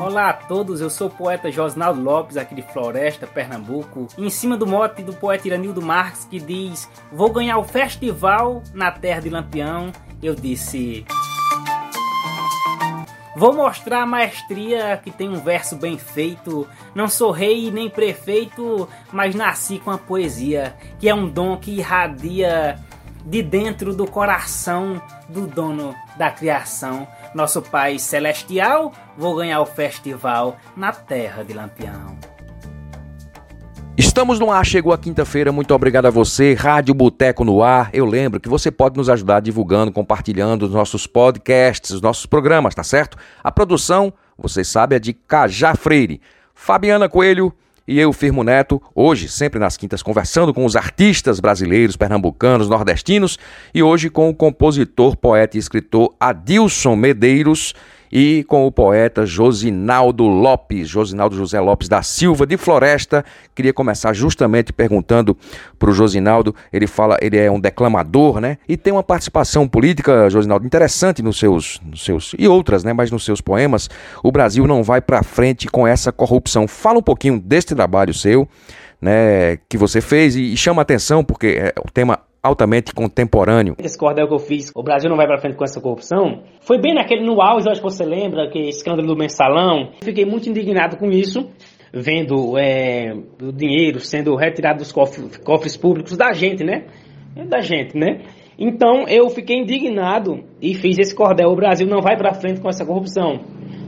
Olá a todos, eu sou o poeta Josnaldo Lopes, aqui de Floresta, Pernambuco. Em cima do mote do poeta Iranildo Marques, que diz: Vou ganhar o festival na terra de Lampião, eu disse. Vou mostrar a maestria que tem um verso bem feito. Não sou rei nem prefeito, mas nasci com a poesia, que é um dom que irradia de dentro do coração do dono da criação, nosso Pai Celestial. Vou ganhar o festival na terra de Lampião. Estamos no ar, chegou a quinta-feira. Muito obrigado a você, Rádio Boteco no ar. Eu lembro que você pode nos ajudar divulgando, compartilhando os nossos podcasts, os nossos programas, tá certo? A produção, vocês sabem, é de Cajá Freire. Fabiana Coelho e eu, Firmo Neto, hoje, sempre nas quintas, conversando com os artistas brasileiros, pernambucanos, nordestinos e hoje com o compositor, poeta e escritor Adilson Medeiros e com o poeta Josinaldo Lopes, Josinaldo José Lopes da Silva de Floresta. Queria começar justamente perguntando para o Josinaldo, ele fala, ele é um declamador, né? E tem uma participação política, Josinaldo, interessante nos seus, nos seus e outras, né? Mas nos seus poemas, o Brasil não vai para frente com essa corrupção. Fala um pouquinho deste trabalho seu, né? Que você fez e, chama atenção porque é o tema altamente contemporâneo. Esse cordel que eu fiz, o Brasil não vai para frente com essa corrupção, foi bem naquele no auge, acho que você lembra, que escândalo do mensalão. Fiquei muito indignado com isso, vendo é, o dinheiro sendo retirado dos cofres, cofres públicos da gente, né? Da gente, né? Então eu fiquei indignado e fiz esse cordel. O Brasil não vai para frente com essa corrupção,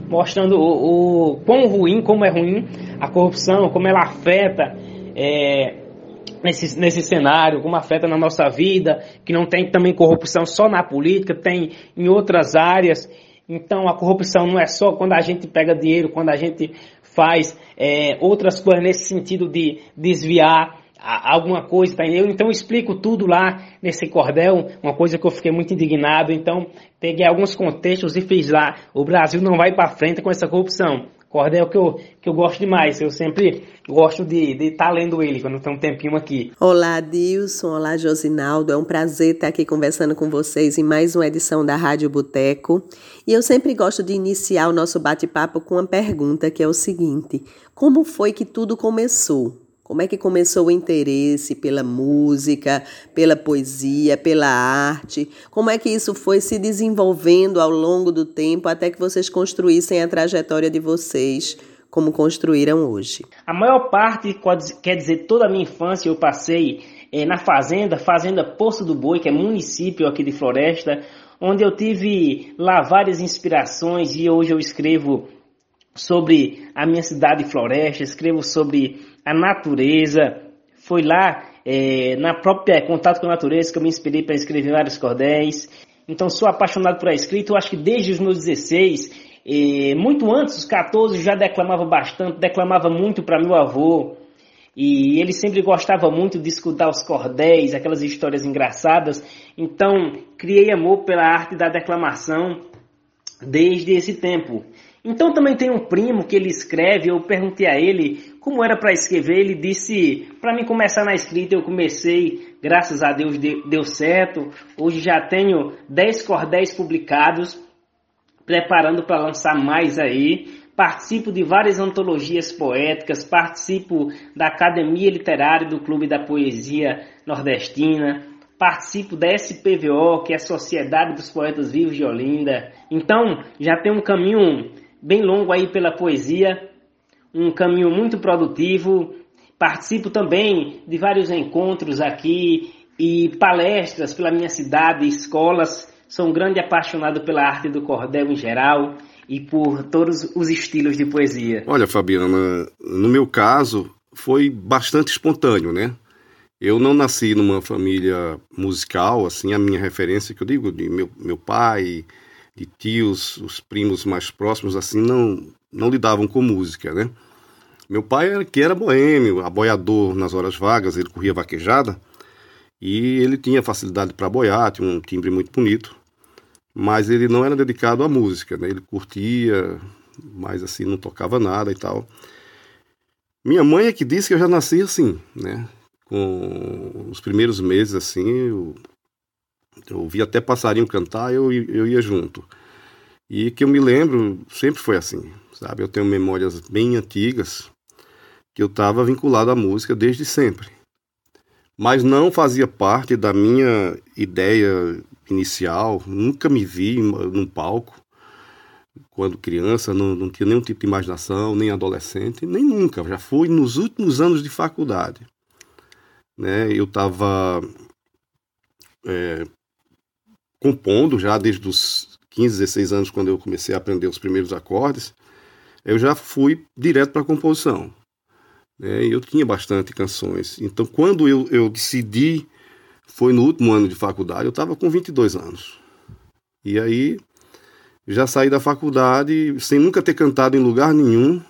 mostrando o, o quão ruim, como é ruim a corrupção, como ela afeta. É, nesse, nesse cenário, como afeta na nossa vida, que não tem também corrupção só na política, tem em outras áreas. Então a corrupção não é só quando a gente pega dinheiro, quando a gente faz é, outras coisas nesse sentido de desviar alguma coisa, tá? eu então explico tudo lá nesse cordel, uma coisa que eu fiquei muito indignado, então peguei alguns contextos e fiz lá, o Brasil não vai para frente com essa corrupção. Cordel que eu, que eu gosto demais, eu sempre gosto de estar tá lendo ele quando tem um tempinho aqui. Olá, Dilson, olá, Josinaldo, é um prazer estar aqui conversando com vocês em mais uma edição da Rádio Boteco. E eu sempre gosto de iniciar o nosso bate-papo com uma pergunta que é o seguinte: como foi que tudo começou? Como é que começou o interesse pela música, pela poesia, pela arte? Como é que isso foi se desenvolvendo ao longo do tempo até que vocês construíssem a trajetória de vocês como construíram hoje? A maior parte, quer dizer, toda a minha infância eu passei é, na fazenda, Fazenda Poço do Boi, que é município aqui de Floresta, onde eu tive lá várias inspirações e hoje eu escrevo sobre a minha cidade Floresta, escrevo sobre a natureza. Foi lá, é, na própria contato com a natureza, que eu me inspirei para escrever vários cordéis. Então sou apaixonado por a escrita, eu acho que desde os meus 16, é, muito antes, os 14, já declamava bastante, declamava muito para meu avô. E ele sempre gostava muito de escutar os cordéis, aquelas histórias engraçadas. Então, criei amor pela arte da declamação desde esse tempo. Então também tem um primo que ele escreve, eu perguntei a ele como era para escrever, ele disse, para mim começar na escrita eu comecei, graças a Deus deu certo, hoje já tenho 10 cordéis publicados, preparando para lançar mais aí, participo de várias antologias poéticas, participo da Academia Literária do Clube da Poesia Nordestina, participo da SPVO, que é a Sociedade dos Poetas Vivos de Olinda. Então, já tem um caminho bem longo aí pela poesia, um caminho muito produtivo. Participo também de vários encontros aqui e palestras pela minha cidade, escolas. Sou um grande apaixonado pela arte do cordel em geral e por todos os estilos de poesia. Olha, Fabiana, no meu caso foi bastante espontâneo, né? Eu não nasci numa família musical, assim, a minha referência que eu digo de meu, meu pai, de tios, os primos mais próximos assim não não lidavam com música, né? Meu pai era que era boêmio, aboiador nas horas vagas, ele corria vaquejada e ele tinha facilidade para boiar, tinha um timbre muito bonito, mas ele não era dedicado à música, né? Ele curtia, mas assim não tocava nada e tal. Minha mãe é que disse que eu já nasci assim, né? Com os primeiros meses assim, eu, eu ouvia até passarinho cantar, eu, eu ia junto. E que eu me lembro, sempre foi assim, sabe? Eu tenho memórias bem antigas que eu estava vinculado à música desde sempre. Mas não fazia parte da minha ideia inicial, nunca me vi num palco quando criança, não, não tinha nenhum tipo de imaginação, nem adolescente, nem nunca. Já fui nos últimos anos de faculdade. Né? Eu estava é, compondo já desde os 15, 16 anos, quando eu comecei a aprender os primeiros acordes, eu já fui direto para a composição. Né? Eu tinha bastante canções. Então, quando eu, eu decidi, foi no último ano de faculdade, eu estava com 22 anos. E aí, já saí da faculdade sem nunca ter cantado em lugar nenhum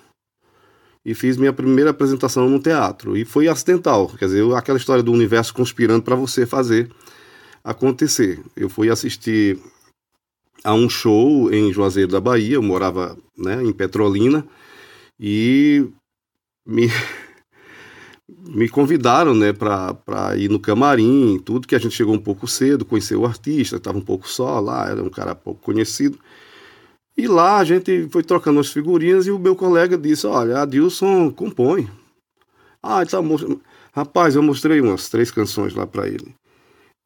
e fiz minha primeira apresentação no teatro. E foi acidental, quer dizer, aquela história do universo conspirando para você fazer acontecer. Eu fui assistir a um show em Juazeiro da Bahia, eu morava né, em Petrolina, e me, me convidaram né, para ir no camarim, tudo que a gente chegou um pouco cedo, conheceu o artista, estava um pouco só lá, era um cara pouco conhecido. E lá a gente foi trocando as figurinhas e o meu colega disse, olha, Adilson compõe. Ah, tá, rapaz, eu mostrei umas três canções lá para ele.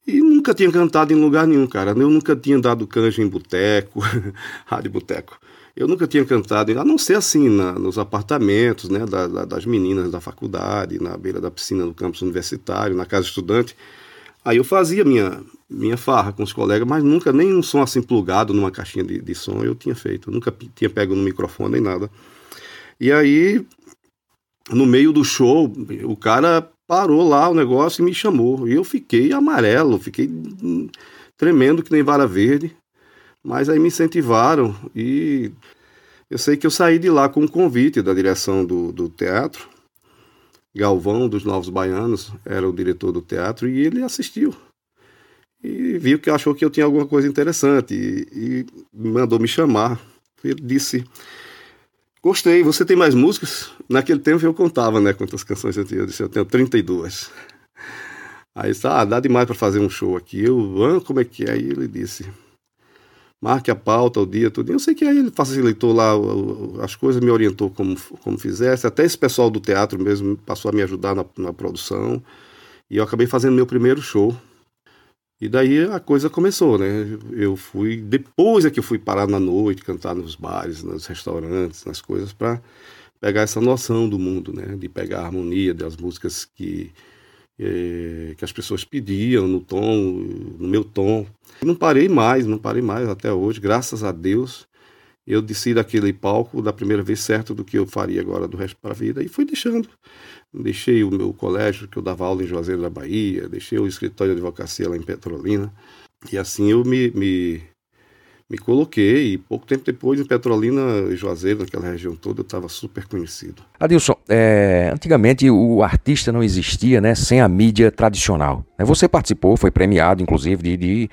E nunca tinha cantado em lugar nenhum, cara. Eu nunca tinha dado canja em boteco, rádio boteco. Eu nunca tinha cantado, a não ser assim, na, nos apartamentos né, da, da, das meninas da faculdade, na beira da piscina do campus universitário, na casa estudante. Aí eu fazia minha, minha farra com os colegas, mas nunca nem um som assim plugado numa caixinha de, de som eu tinha feito. Eu nunca tinha pego no microfone nem nada. E aí, no meio do show, o cara parou lá o negócio e me chamou. E eu fiquei amarelo, fiquei tremendo que nem vara verde. Mas aí me incentivaram e eu sei que eu saí de lá com um convite da direção do, do teatro. Galvão, dos Novos Baianos, era o diretor do teatro e ele assistiu. E viu que achou que eu tinha alguma coisa interessante e, e mandou me chamar. Ele disse: Gostei, você tem mais músicas? Naquele tempo eu contava, né, quantas canções eu tinha. Eu disse, eu tenho 32. Aí disse, ah, dá demais para fazer um show aqui. Eu, ah, como é que é? Aí ele disse, marque a pauta, o dia, tudo. Eu sei que aí ele facilitou lá as coisas, me orientou como, como fizesse. Até esse pessoal do teatro mesmo passou a me ajudar na, na produção. E eu acabei fazendo meu primeiro show e daí a coisa começou, né? Eu fui, depois é que eu fui parar na noite, cantar nos bares, nos restaurantes, nas coisas, para pegar essa noção do mundo, né? De pegar a harmonia das músicas que, eh, que as pessoas pediam, no tom, no meu tom. Não parei mais, não parei mais até hoje, graças a Deus. Eu desci daquele palco da primeira vez certo do que eu faria agora do resto para a vida e fui deixando Deixei o meu colégio, que eu dava aula em Juazeiro da Bahia, deixei o escritório de advocacia lá em Petrolina. E assim eu me, me, me coloquei. E pouco tempo depois, em Petrolina e Juazeiro, naquela região toda, eu estava super conhecido. Adilson, é, antigamente o artista não existia né, sem a mídia tradicional. Você participou, foi premiado, inclusive, de, de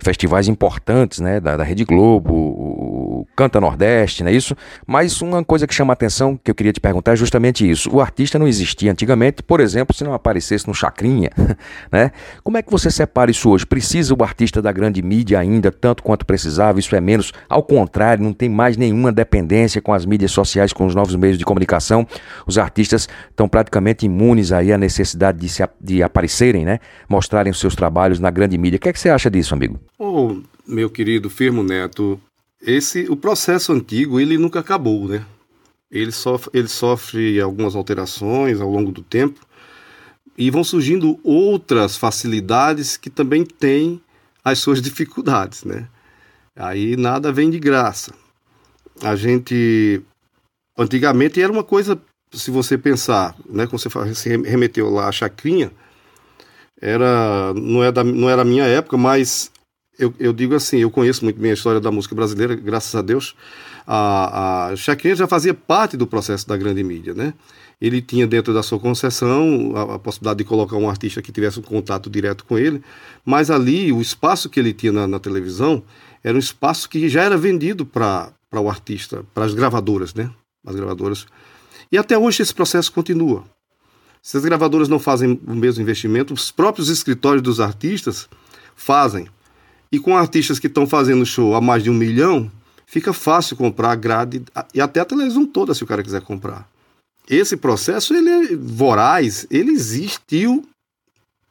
festivais importantes né, da, da Rede Globo, o Canta Nordeste, não é isso? Mas uma coisa que chama a atenção, que eu queria te perguntar, é justamente isso. O artista não existia antigamente, por exemplo, se não aparecesse no Chacrinha, né? Como é que você separa isso hoje? Precisa o artista da grande mídia ainda, tanto quanto precisava? Isso é menos? Ao contrário, não tem mais nenhuma dependência com as mídias sociais, com os novos meios de comunicação. Os artistas estão praticamente imunes aí à necessidade de, se, de aparecerem, né? Mostrarem os seus trabalhos na grande mídia. O que, é que você acha disso, amigo? Oh, meu querido Firmo Neto, esse o processo antigo ele nunca acabou, né? Ele sofre, ele sofre algumas alterações ao longo do tempo e vão surgindo outras facilidades que também têm as suas dificuldades, né? Aí nada vem de graça. A gente antigamente era uma coisa, se você pensar, né, quando você remeteu lá a chacrinha, era não é da, não era a minha época, mas eu, eu, digo assim, eu conheço muito bem a história da música brasileira, graças a Deus. A, a Chacrinha já fazia parte do processo da grande mídia, né? Ele tinha dentro da sua concessão a, a, possibilidade de colocar um artista que tivesse um contato direto com ele, mas ali o espaço que ele tinha na, na televisão era um espaço que já era vendido para o artista, para as gravadoras, né? As gravadoras. E até hoje esse processo continua. Se as gravadoras não fazem o mesmo investimento, os próprios escritórios dos artistas fazem. E com artistas que estão fazendo show a mais de um milhão, fica fácil comprar a grade e até a televisão toda se o cara quiser comprar. Esse processo ele é voraz, ele existiu,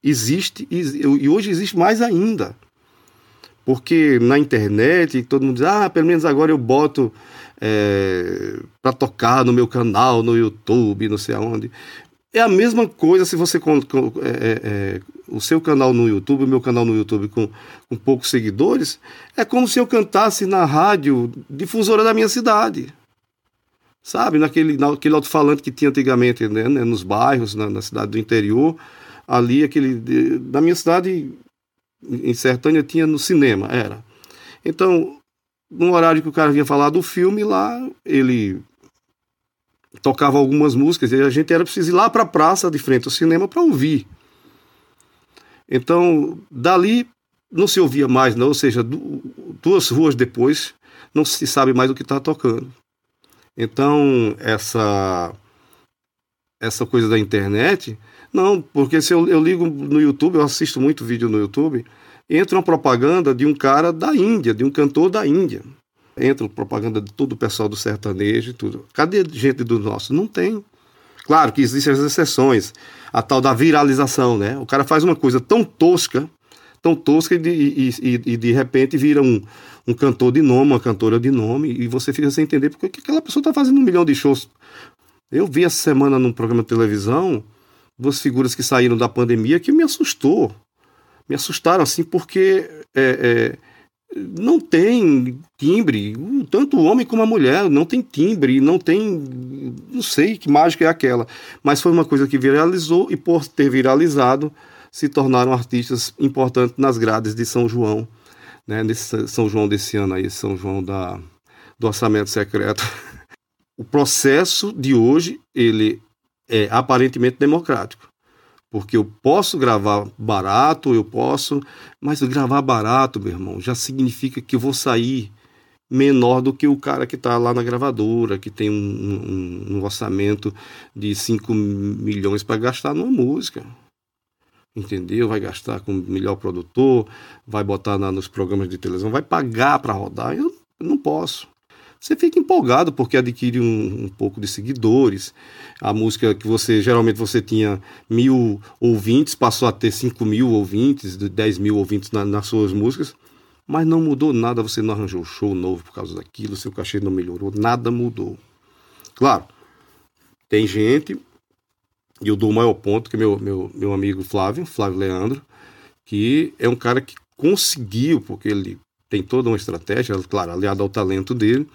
existe e hoje existe mais ainda. Porque na internet todo mundo diz, ah, pelo menos agora eu boto é, para tocar no meu canal, no YouTube, não sei aonde. É a mesma coisa se você. É, é, é, o seu canal no YouTube, o meu canal no YouTube com, com poucos seguidores, é como se eu cantasse na rádio difusora da minha cidade. Sabe? Naquele, naquele alto-falante que tinha antigamente né, né nos bairros, na, na, cidade do interior. Ali, aquele. Na minha cidade, em Sertânia, tinha no cinema, era. Então, no horário que o cara vinha falar do filme, lá ele tocava algumas músicas e a gente era preciso ir lá para a praça de frente ao cinema para ouvir. Então, dali não se ouvia mais, não, ou seja, duas ruas depois não se sabe mais o que está tocando. Então, essa essa coisa da internet, não, porque se eu, eu ligo no YouTube, eu assisto muito vídeo no YouTube, entra uma propaganda de um cara da Índia, de um cantor da Índia entra propaganda de todo o pessoal do sertanejo e tudo. Cadê gente do nosso? Não tem. Claro que existem as exceções, a tal da viralização, né? O cara faz uma coisa tão tosca, tão tosca e de, e, e, de repente vira um, um cantor de nome, uma cantora de nome, e você fica sem entender porque aquela pessoa está fazendo um milhão de shows. Eu vi essa semana num programa de televisão duas figuras que saíram da pandemia que me assustou. Me assustaram assim, porque é, é, não tem timbre, tanto o homem como a mulher, não tem timbre, não tem, não sei que mágica é aquela, mas foi uma coisa que viralizou e por ter viralizado se tornaram artistas importantes nas grades de São João, né, nesse São João desse ano aí, São João da, do orçamento secreto. O processo de hoje, ele é aparentemente democrático porque eu posso gravar barato, eu posso, mas gravar barato, meu irmão, já significa que eu vou sair menor do que o cara que está lá na gravadora, que tem um, um, um orçamento de 5 milhões para gastar numa música. Entendeu? Vai gastar com o melhor produtor, vai botar na, nos programas de televisão, vai pagar para rodar. Eu, não posso você fica empolgado porque adquire um, um, pouco de seguidores. A música que você geralmente você tinha mil ouvintes passou a ter cinco mil ouvintes, dez mil ouvintes na, nas suas músicas, mas não mudou nada. Você não arranjou show novo por causa daquilo, seu cachê não melhorou, nada mudou. Claro, tem gente, e eu dou o maior ponto que meu, meu, meu amigo Flávio, Flávio Leandro, que é um cara que conseguiu, porque ele tem toda uma estratégia, claro, aliado ao talento dele,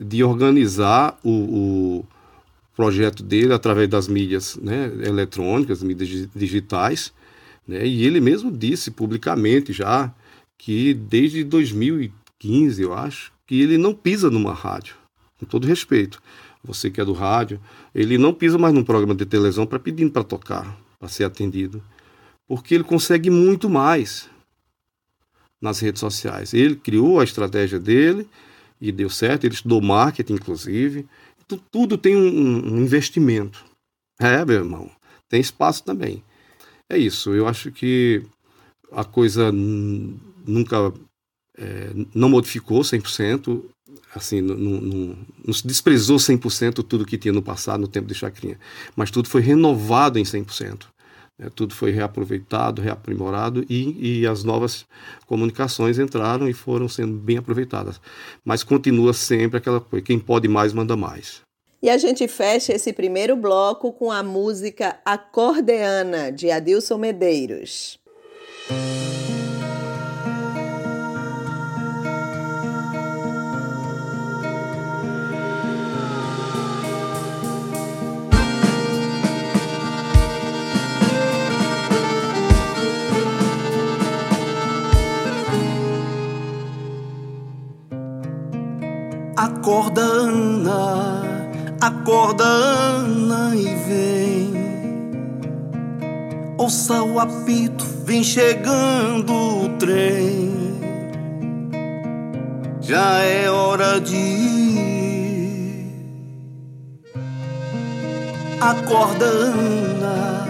de organizar o, o projeto dele através das mídias né, eletrônicas, mídias digitais, né, e ele mesmo disse publicamente já que desde 2015, eu acho, que ele não pisa numa rádio, com todo respeito. Você que é do rádio, ele não pisa mais num programa de televisão para pedindo para tocar, para ser atendido, porque ele consegue muito mais nas redes sociais. Ele criou a estratégia dele, e deu certo. Ele estudou marketing, inclusive. Então, tudo tem um, um investimento. É, meu irmão. Tem espaço também. É isso. Eu acho que a coisa nunca é, não modificou 100%, assim, não se desprezou 100% tudo que tinha no passado, no tempo de Chacrinha, mas tudo foi renovado em 100%. É, tudo foi reaproveitado, reaprimorado e, e as novas comunicações entraram e foram sendo bem aproveitadas. Mas continua sempre aquela coisa: quem pode mais, manda mais. E a gente fecha esse primeiro bloco com a música Acordeana, de Adilson Medeiros. Acorda, Ana, acorda, Ana, e vem. Ouça o apito, vem chegando o trem. Já é hora de ir. Acorda, Ana,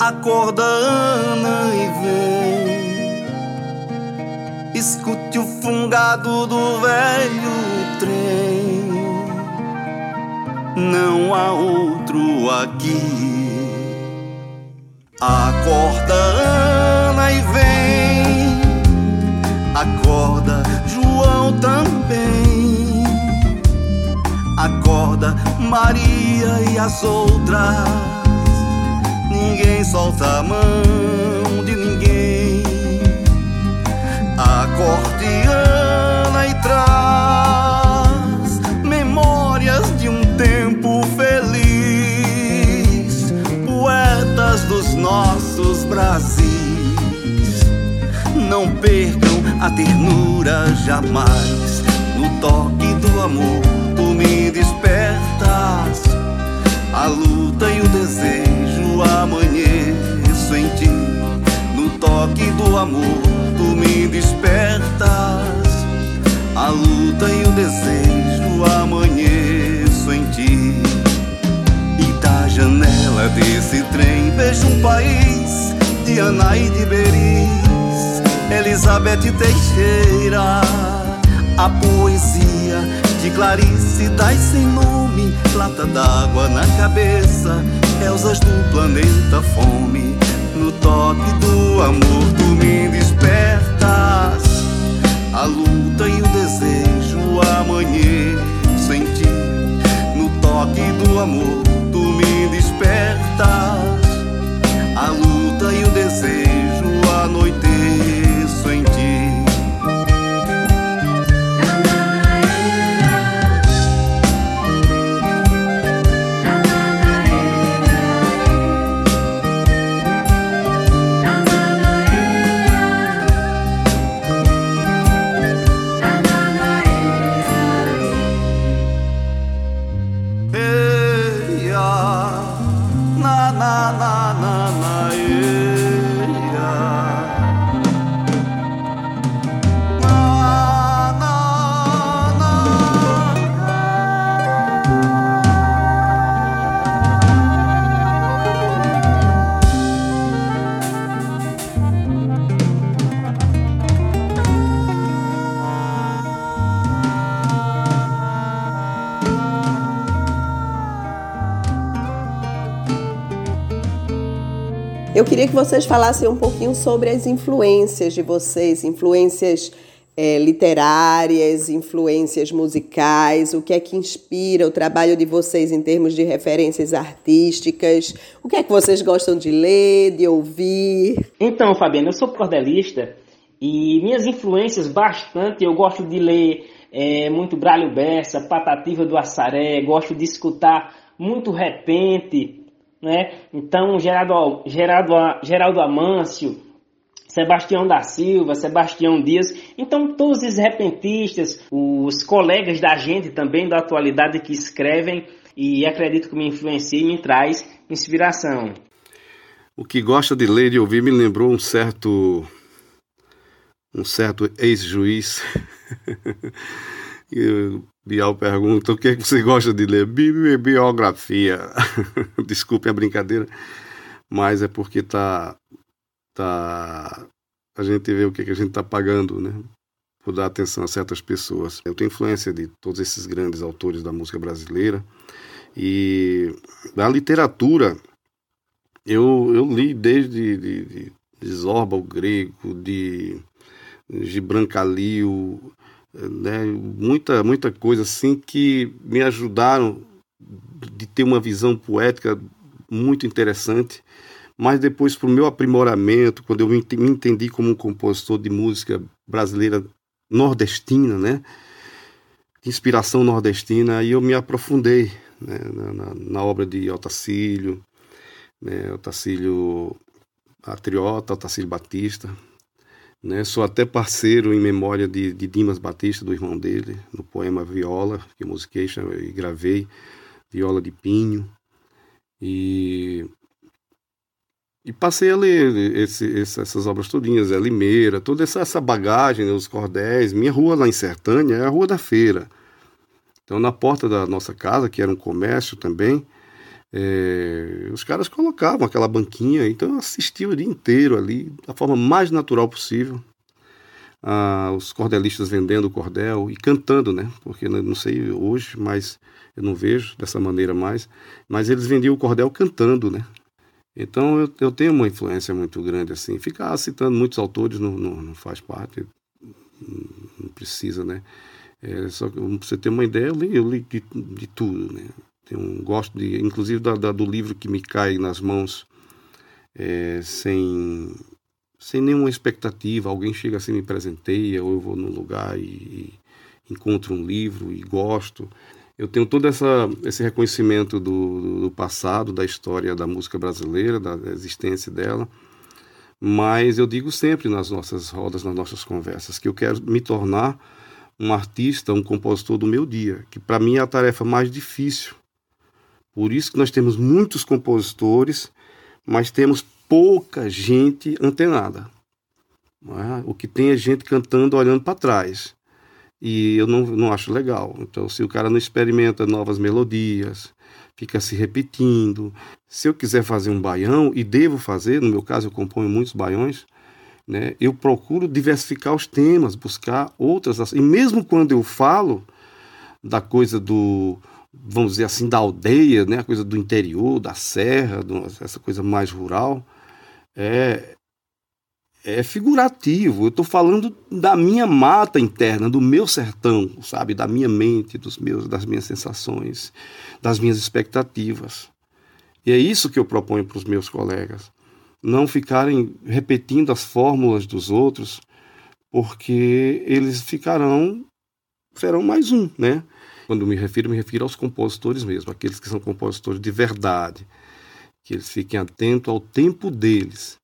acorda, Ana, e vem. Escute o fungado do velho trem. Não há outro aqui. Acorda, Ana, e vem. Acorda, João também. Acorda, Maria e as outras. Ninguém solta a mão de ninguém. Acorde, Ana, nossos Brasis, não percam a ternura jamais. No toque do amor, tu me despertas. A luta e o desejo amanheço em ti. No toque do amor, tu me despertas. A luta e o desejo amanheço em ti. E da janela desse trem vejo um país de Ana e de Beris, Elizabeth Teixeira. A poesia de Clarice das sem nome, lata d'água na cabeça, Elsas do planeta fome. No toque do amor tu me despertas. A luta e o desejo amanheço em ti. No toque do amor tu me despertas. A luta e o desejo anoiteço em ti. Eu queria que vocês falassem um pouquinho sobre as influências de vocês, influências eh, literárias, influências musicais, o que é que inspira o trabalho de vocês em termos de referências artísticas, o que é que vocês gostam de ler, de ouvir. Então, Fabiano, eu sou cordelista e minhas influências bastante, eu gosto de ler é, muito Brálio Bessa, Patativa do Assaré, gosto de escutar muito repente, né? Então, Geraldo, Geraldo, Geraldo Amâncio, Sebastião da Silva, Sebastião Dias. Então, todos esses repentistas, os colegas da gente também da atualidade que escrevem e acredito que me influencia e me traz inspiração. O que gosta de ler e ouvir me lembrou um certo um certo ex-juiz. Bial pergunta: o que é que você gosta de ler? Bi- Biografia. Desculpe a brincadeira, mas é porque tá, tá, a gente vê o que, que a gente está pagando, né? Por dar atenção a certas pessoas. Eu tenho influência de todos esses grandes autores da música brasileira e da literatura. Eu, eu li desde de, de, de Zorba, o grego, de Gibran né, muita, muita coisa assim que me ajudaram de ter uma visão poética muito interessante, mas depois para o meu aprimoramento, quando eu me ente- me entendi como um compositor de música brasileira nordestina, né, inspiração nordestina, aí eu me aprofundei né, na, na, na obra de Otacílio, né, Otacílio Patriota, Otacílio Batista, Né? Sou até parceiro em memória de, de, Dimas Batista, do irmão dele, no poema Viola, que eu musiquei e gravei, Viola de Pinho. E, e passei a ler esse, essas obras todinhas, Zé Limeira, toda essa, essa bagagem, né, os cordéis. Minha rua lá em Sertânia é a Rua da Feira. Então, na porta da nossa casa, que era um comércio também, é, os caras colocavam aquela banquinha, então eu assistia o dia inteiro ali, da forma mais natural possível. Ah, os cordelistas vendendo o cordel e cantando, né? Porque não sei hoje, mas eu não vejo dessa maneira mais. Mas eles vendiam o cordel cantando, né? Então eu, eu tenho uma influência muito grande assim. Ficar citando muitos autores não, não, não faz parte, não precisa, né? É, só que você ter uma ideia, eu li, eu li de, de tudo, né? Tenho, gosto de, inclusive da, da, do livro que me cai nas mãos é, sem, sem nenhuma expectativa. Alguém chega assim, me presenteia, ou eu vou num lugar e, e encontro um livro e gosto. Eu tenho todo essa, esse reconhecimento do, do passado, da história da música brasileira, da existência dela. Mas eu digo sempre nas nossas rodas, nas nossas conversas, que eu quero me tornar um artista, um compositor do meu dia, que para mim é a tarefa mais difícil, por isso que nós temos muitos compositores, mas temos pouca gente antenada. É? O que tem é gente cantando olhando para trás. E eu não, não acho legal. Então, se o cara não experimenta novas melodias, fica se repetindo. Se eu quiser fazer um baião, e devo fazer, no meu caso eu componho muitos baiões, né, eu procuro diversificar os temas, buscar outras. E mesmo quando eu falo da coisa do, vamos dizer assim, da aldeia, né? a coisa do interior, da serra, do, essa coisa mais rural, é, é figurativo. Eu estou falando da minha mata interna, do meu sertão, sabe? Da minha mente, dos meus, das minhas sensações, das minhas expectativas. E é isso que eu proponho para os meus colegas. Não ficarem repetindo as fórmulas dos outros, porque eles ficarão, serão mais um, né? Quando me refiro, me refiro aos compositores mesmo, aqueles que são compositores de verdade, que eles fiquem atentos ao tempo deles,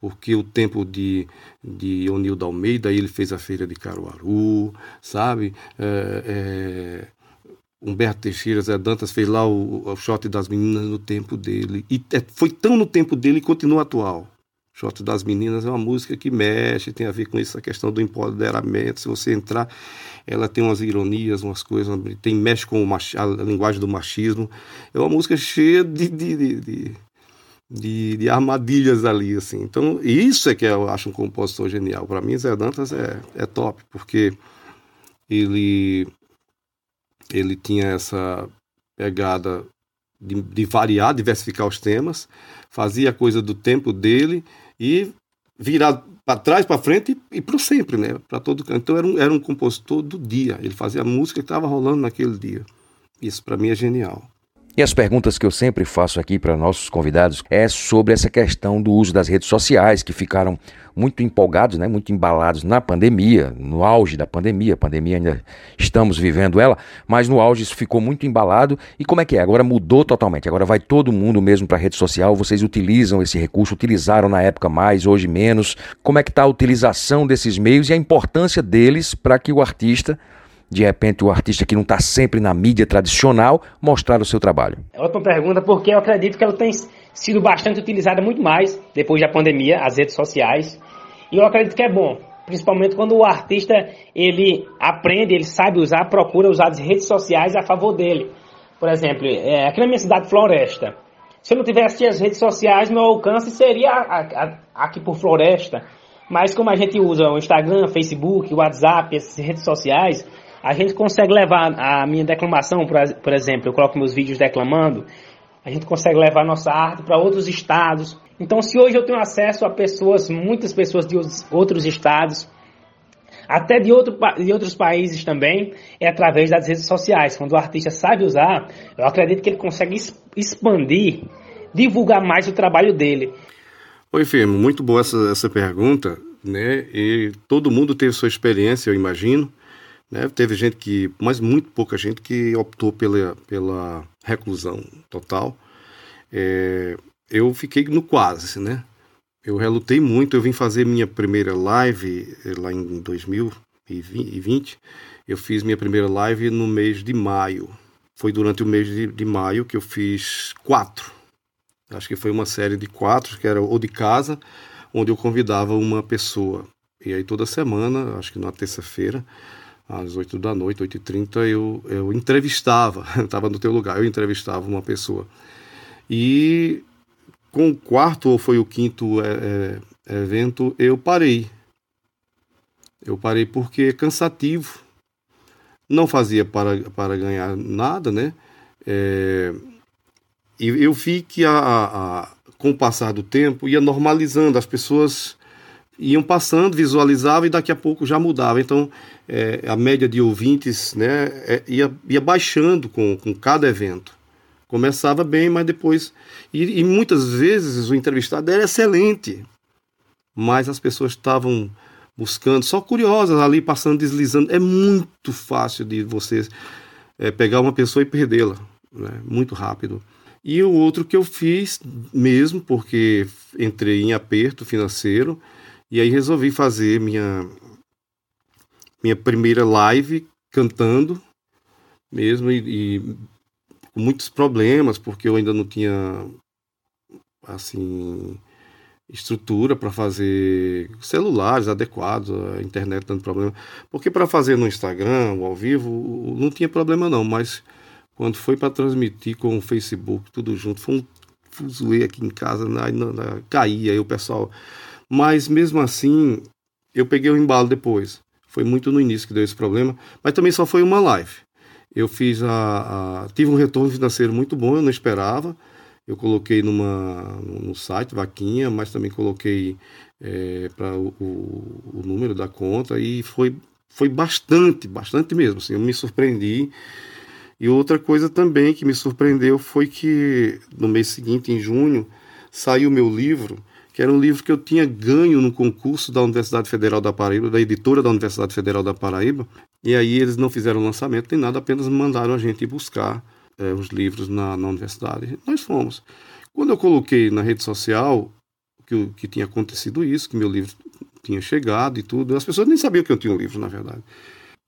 porque o tempo de, de Onildo Almeida, ele fez a Feira de Caruaru, sabe? É, é, Humberto Teixeira, Zé Dantas fez lá o, o shot das meninas no tempo dele, e é, foi tão no tempo dele e continua atual. Shot das Meninas é uma música que mexe, tem a ver com essa questão do empoderamento. Se você entrar, ela tem umas ironias, umas coisas, tem mexe com a linguagem do machismo. É uma música cheia de, de, de, de, de armadilhas ali, assim. Então, isso é que eu acho um compositor genial. Para mim, Zé Dantas é, é top, porque ele, ele tinha essa pegada de, de variar, diversificar os temas, fazia a coisa do tempo dele e virar para trás, para frente e, e para sempre, né? Para todo Então era um, era um compositor do dia. Ele fazia a música que estava rolando naquele dia. Isso para mim é genial. E as perguntas que eu sempre faço aqui para nossos convidados é sobre essa questão do uso das redes sociais, que ficaram muito empolgados, né, muito embalados na pandemia, no auge da pandemia. A pandemia ainda estamos vivendo ela, mas no auge isso ficou muito embalado. E como é que é? Agora mudou totalmente. Agora vai todo mundo mesmo para a rede social. Vocês utilizam esse recurso, utilizaram na época mais, hoje menos. Como é que está a utilização desses meios e a importância deles para que o artista de repente o artista que não está sempre na mídia tradicional mostrar o seu trabalho? É outra pergunta, porque eu acredito que ela tem sido bastante utilizada muito mais depois da pandemia, as redes sociais. E eu acredito que é bom, principalmente quando o artista ele aprende, ele sabe usar, procura usar as redes sociais a favor dele. Por exemplo, é, aqui na minha cidade, Floresta, se eu não tivesse as redes sociais, meu alcance seria a, a, aqui por Floresta. Mas como a gente usa o Instagram, Facebook, WhatsApp, essas redes sociais, a gente consegue levar a minha declamação, por exemplo, eu coloco meus vídeos declamando, a gente consegue levar nossa arte para outros estados. Então, se hoje eu tenho acesso a pessoas, muitas pessoas de outros estados, até de, outro, de outros países também, é através das redes sociais. Quando o artista sabe usar, eu acredito que ele consegue expandir, divulgar mais o trabalho dele. Oi, Firmo, muito boa essa, essa pergunta, né? E todo mundo teve sua experiência, eu imagino. Né? Teve gente que, mas muito pouca gente que optou pela, pela reclusão total. É, eu fiquei no quase, né? eu relutei muito. Eu vim fazer minha primeira live eh, lá em 2020. Eu fiz minha primeira live no mês de maio. Foi durante o mês de, de maio que eu fiz quatro. Acho que foi uma série de quatro, que era ou de casa, onde eu convidava uma pessoa. E aí toda semana, acho que na terça-feira, às 8 da noite, 8h30, eu, eu entrevistava, estava no teu lugar, eu entrevistava uma pessoa. E com o quarto ou foi o quinto é, é, evento, eu parei. Eu parei porque é cansativo. Não fazia para, para ganhar nada, né? É, e eu vi que a, a, com o passar do tempo ia normalizando, as pessoas iam passando, visualizavam e daqui a pouco já mudava. Então é, a média de ouvintes né, é, ia, ia baixando com, com cada evento. Começava bem, mas depois. E, e muitas vezes o entrevistado era excelente, mas as pessoas estavam buscando, só curiosas ali, passando, deslizando. É muito fácil de você é, pegar uma pessoa e perdê-la, né? muito rápido. E o outro que eu fiz mesmo, porque entrei em aperto financeiro, e aí resolvi fazer minha, minha primeira live cantando mesmo, e, e com muitos problemas, porque eu ainda não tinha assim estrutura para fazer celulares adequados, a internet dando problema. Porque para fazer no Instagram, ao vivo, não tinha problema não, mas quando foi para transmitir com o Facebook, tudo junto, foi um fuzuê aqui em casa, na, na, na, caía aí o pessoal. Mas mesmo assim, eu peguei o embalo depois. Foi muito no início que deu esse problema, mas também só foi uma live. Eu fiz a, a tive um retorno financeiro muito bom, eu não esperava. Eu coloquei numa, no site Vaquinha, mas também coloquei é, para o, o, o, número da conta e foi, foi bastante, bastante mesmo. Assim, eu me surpreendi e outra coisa também que me surpreendeu foi que no mês seguinte, em junho, saiu o meu livro, que era um livro que eu tinha ganho no concurso da Universidade Federal da Paraíba, da editora da Universidade Federal da Paraíba. E aí eles não fizeram lançamento nem nada, apenas mandaram a gente buscar é, os livros na, na universidade. Nós fomos. Quando eu coloquei na rede social que, que tinha acontecido isso, que meu livro tinha chegado e tudo, as pessoas nem sabiam que eu tinha um livro, na verdade.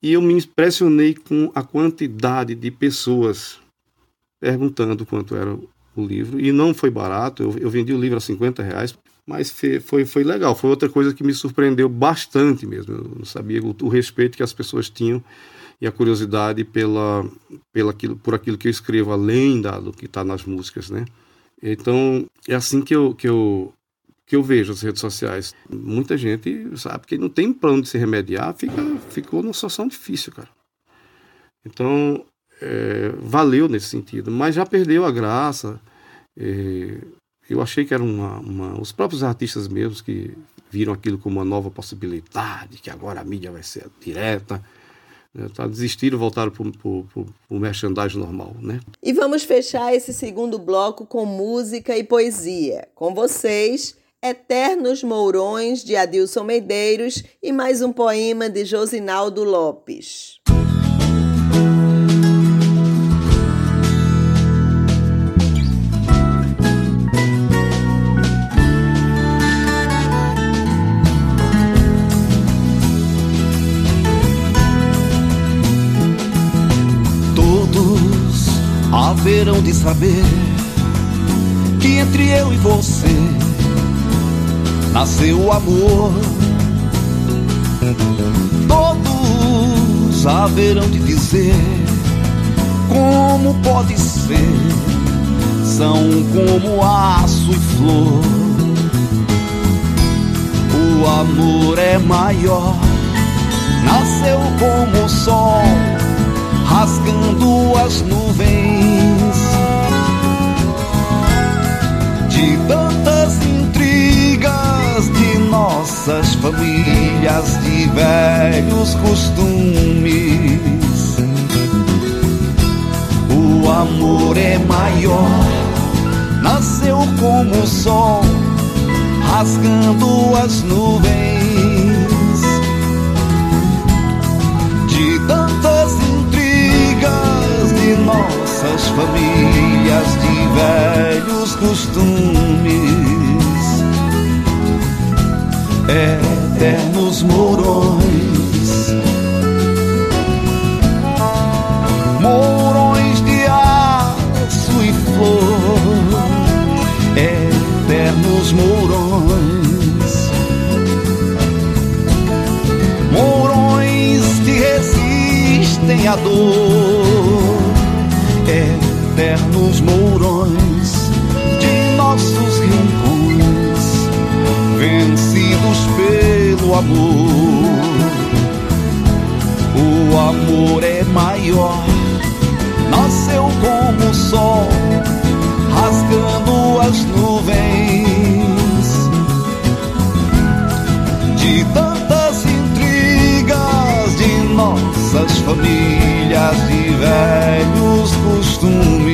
E eu me impressionei com a quantidade de pessoas perguntando quanto era o livro. E não foi barato, eu, eu vendi o livro a 50 reais, mas foi, foi legal. Foi outra coisa que me surpreendeu bastante mesmo. Eu não sabia o, o respeito que as pessoas tinham e a curiosidade pela, pela aquilo, por aquilo que eu escrevo, além da, do que está nas músicas, né? Então, é assim que eu, que eu que eu vejo nas redes sociais. Muita gente sabe que não tem plano de se remediar, fica, ficou numa situação difícil, cara. Então, é, valeu nesse sentido, mas já perdeu a graça. É, eu achei que era uma, uma, Os próprios artistas mesmos que viram aquilo como uma nova possibilidade, que agora a mídia vai ser direta. Né, tá, desistiram voltaram para o merchandising normal, né? E vamos fechar esse segundo bloco com música e poesia. Com vocês, Eternos Mourões, de Adilson Medeiros, e mais um poema de Josinaldo Lopes. Haverão de saber que entre eu e você nasceu o amor. Todos haverão de dizer como pode ser, são como aço e flor. O amor é maior, nasceu como o sol, rasgando as nuvens. De tantas de nossas famílias de velhos costumes. O amor é maior, nasceu como o sol, rasgando as nuvens. De tantas intrigas de nossas famílias de velhos costumes. Eternos mourões, mourões de aço e flor, eternos mourões, mourões que resistem à dor, eternos mourões de nossos rincões, vencidos pelo amor. O amor é maior, nasceu como o sol, rasgando as nuvens. Nossas famílias, de velhos costumes.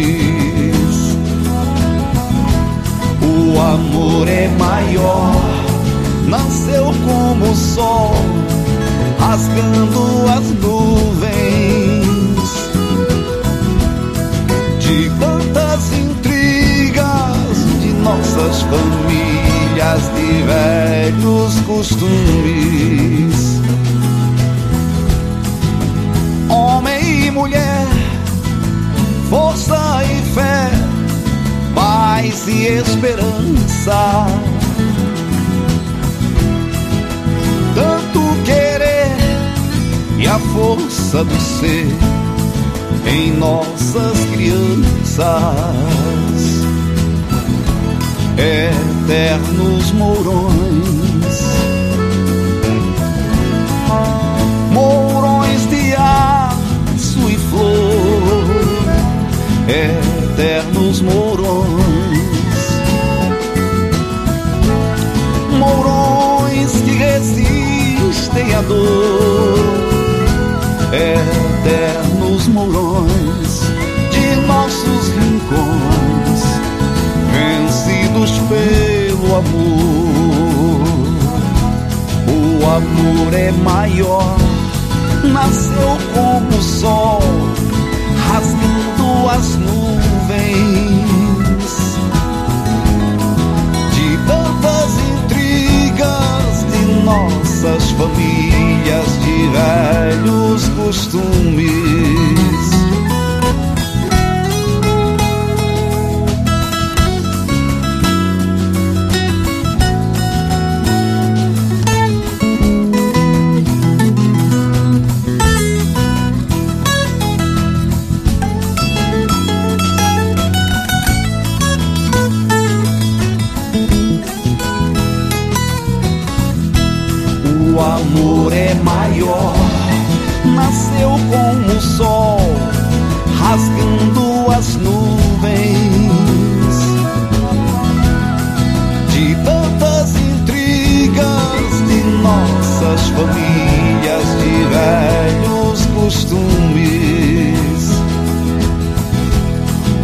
O amor é maior, nasceu como o sol, rasgando as nuvens. De tantas intrigas de nossas famílias, de velhos costumes. E esperança. Tanto querer e a força do ser em nossas crianças. Eternos mourões, mourões de aço e flor, eternos mourões resistem à dor, eternos mourões de nossos rincões, vencidos pelo amor. O amor é maior, nasceu como o sol, rasgando as nuvens. De tantas intrigas de nossas famílias, de velhos costumes. Maior, nasceu como o sol, rasgando as nuvens. De tantas intrigas de nossas famílias, de velhos costumes.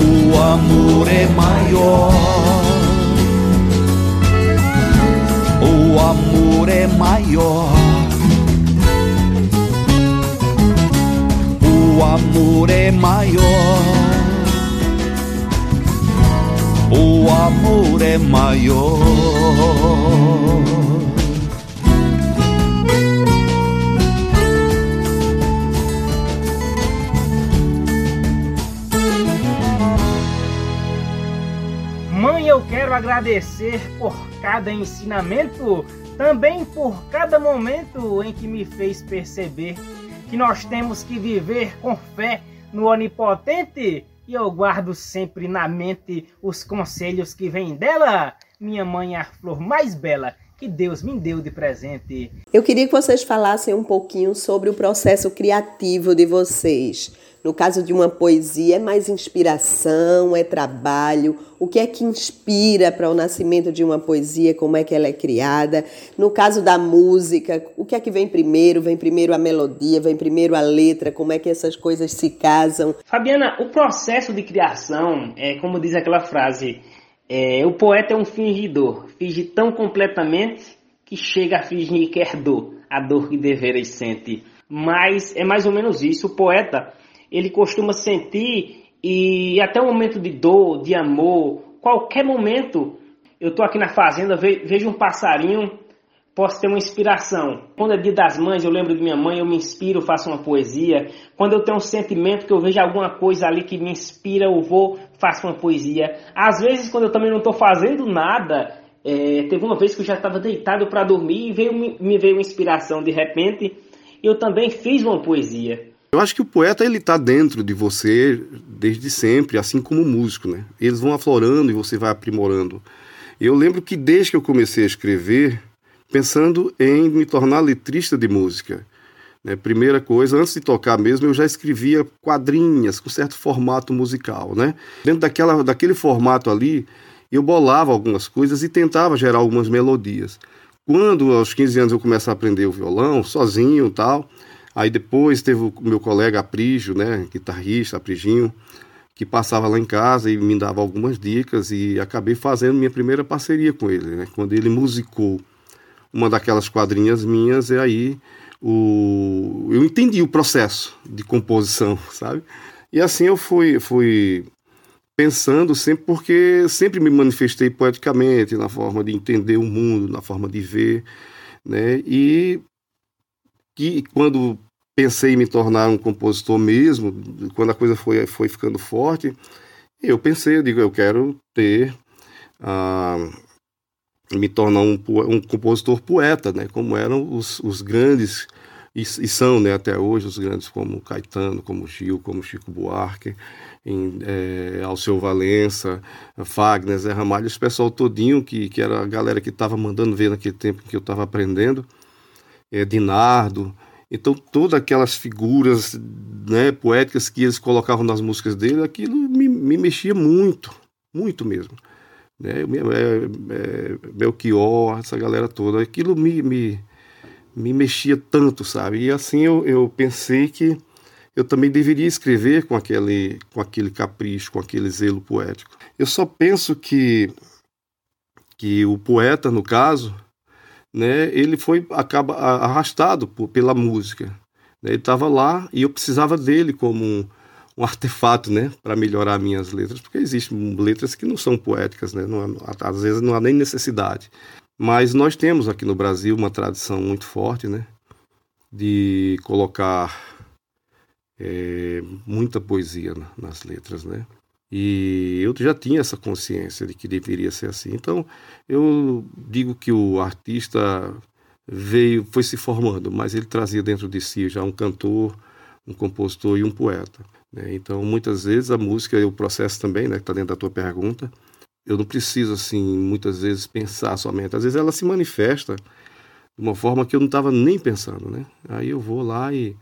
O amor é maior. O amor é maior. Amor é maior. O amor é maior. Mãe, eu quero agradecer por cada ensinamento, também por cada momento em que me fez perceber que nós temos que viver com fé no Onipotente. E eu guardo sempre na mente os conselhos que vêm dela, minha mãe a flor mais bela que Deus me deu de presente. Eu queria que vocês falassem um pouquinho sobre o processo criativo de vocês. No caso de uma poesia, é mais inspiração, é trabalho? O que é que inspira para o nascimento de uma poesia? Como é que ela é criada? No caso da música, o que é que vem primeiro? Vem primeiro a melodia? Vem primeiro a letra? Como é que essas coisas se casam? Fabiana, o processo de criação, é como diz aquela frase, é, o poeta é um fingidor, finge tão completamente que chega a fingir que é dor, a dor que deveras sente. Mas é mais ou menos isso, o poeta ele costuma sentir e até um momento de dor, de amor, qualquer momento, eu estou aqui na fazenda, vejo um passarinho posso ter uma inspiração. Quando é dia das mães, eu lembro de minha mãe, eu me inspiro, faço uma poesia. Quando eu tenho um sentimento que eu vejo alguma coisa ali que me inspira, eu vou, faço uma poesia. Às vezes, quando eu também não estou fazendo nada, é, teve uma vez que eu já estava deitado para dormir e veio, me veio uma inspiração de repente, eu também fiz uma poesia. Eu acho que o poeta ele está dentro de você desde sempre, assim como o músico, né? Eles vão aflorando e você vai aprimorando. Eu lembro que desde que eu comecei a escrever, pensando em me tornar letrista de música. Né? Primeira coisa, antes de tocar mesmo, eu já escrevia quadrinhas com certo formato musical. Né? Dentro daquela, daquele formato ali, eu bolava algumas coisas e tentava gerar algumas melodias. Quando, aos 15 anos, eu comecei a aprender o violão, sozinho tal, aí depois teve o meu colega Aprígio, né, guitarrista, Aprijinho, que passava lá em casa e me dava algumas dicas e acabei fazendo minha primeira parceria com ele, né, quando ele musicou uma daquelas quadrinhas minhas, e aí o, eu entendi o processo de composição, sabe? E assim eu fui, fui pensando sempre, porque sempre me manifestei poeticamente, na forma de entender o mundo, na forma de ver, né? E que quando pensei em me tornar um compositor mesmo, quando a coisa foi, foi ficando forte, eu pensei, eu digo, eu quero ter ah, me tornar um, um compositor poeta, né? Como eram os, os grandes e, e, são, né? Até hoje os grandes como Caetano, como Gil, como Chico Buarque, em, é, Alceu Valença, Fagner, Zé Ramalho, esse pessoal todinho que, que era a galera que estava mandando ver naquele tempo que eu estava aprendendo, é, Dinardo, então todas aquelas figuras né, poéticas que eles colocavam nas músicas dele, aquilo me, me mexia muito, muito mesmo né? É, é, Belchior, essa galera toda, aquilo me, me, me mexia tanto, sabe? E assim eu, eu pensei que eu também deveria escrever com aquele, com aquele capricho, com aquele zelo poético. Eu só penso que, que o poeta, no caso, né, ele foi acaba arrastado por, pela música. Né? Ele estava lá e eu precisava dele como um, um artefato, né, para melhorar minhas letras, porque existem letras que não são poéticas, né, não, às vezes não há nem necessidade. Mas nós temos aqui no Brasil uma tradição muito forte, né, de colocar é, muita poesia nas letras, né. E eu já tinha essa consciência de que deveria ser assim. Então, eu digo que o artista veio, foi se formando, mas ele trazia dentro de si já um cantor, um compositor e um poeta. Né? Então, muitas vezes a música e o processo também, né, que está dentro da tua pergunta, eu não preciso, assim, muitas vezes pensar somente. Às vezes ela se manifesta de uma forma que eu não estava nem pensando, né? Aí eu vou lá e,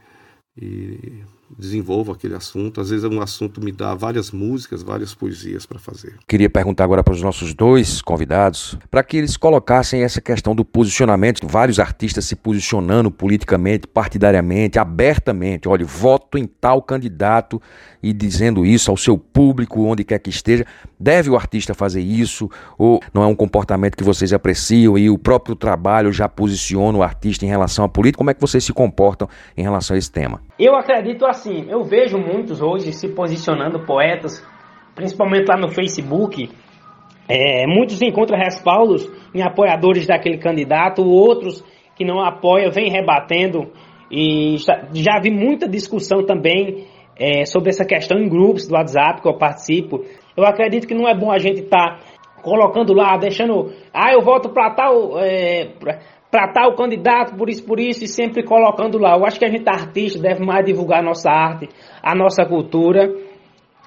e desenvolvo aquele assunto. Às vezes um assunto me dá várias músicas, várias poesias para fazer. Queria perguntar agora para os nossos dois convidados, para que eles colocassem essa questão do posicionamento, vários artistas se posicionando politicamente, partidariamente, abertamente. Olha, voto em tal candidato e dizendo isso ao seu público, onde quer que esteja. Deve o artista fazer isso? Ou não é um comportamento que vocês apreciam e o próprio trabalho já posiciona o artista em relação à política? Como é que vocês se comportam em relação a esse tema? Eu acredito assim, eu vejo muitos hoje se posicionando poetas, principalmente lá no Facebook. É, muitos encontram respaldos em apoiadores daquele candidato, outros que não apoiam vêm rebatendo. E já, vi muita discussão também é, sobre essa questão em grupos do WhatsApp que eu participo. Eu acredito que não é bom a gente estar tá colocando lá, deixando, ah, eu voto para tal, é, para tal candidato, por isso, por isso, e sempre colocando lá. Eu acho que a gente, artista, deve mais divulgar a nossa arte, a nossa cultura.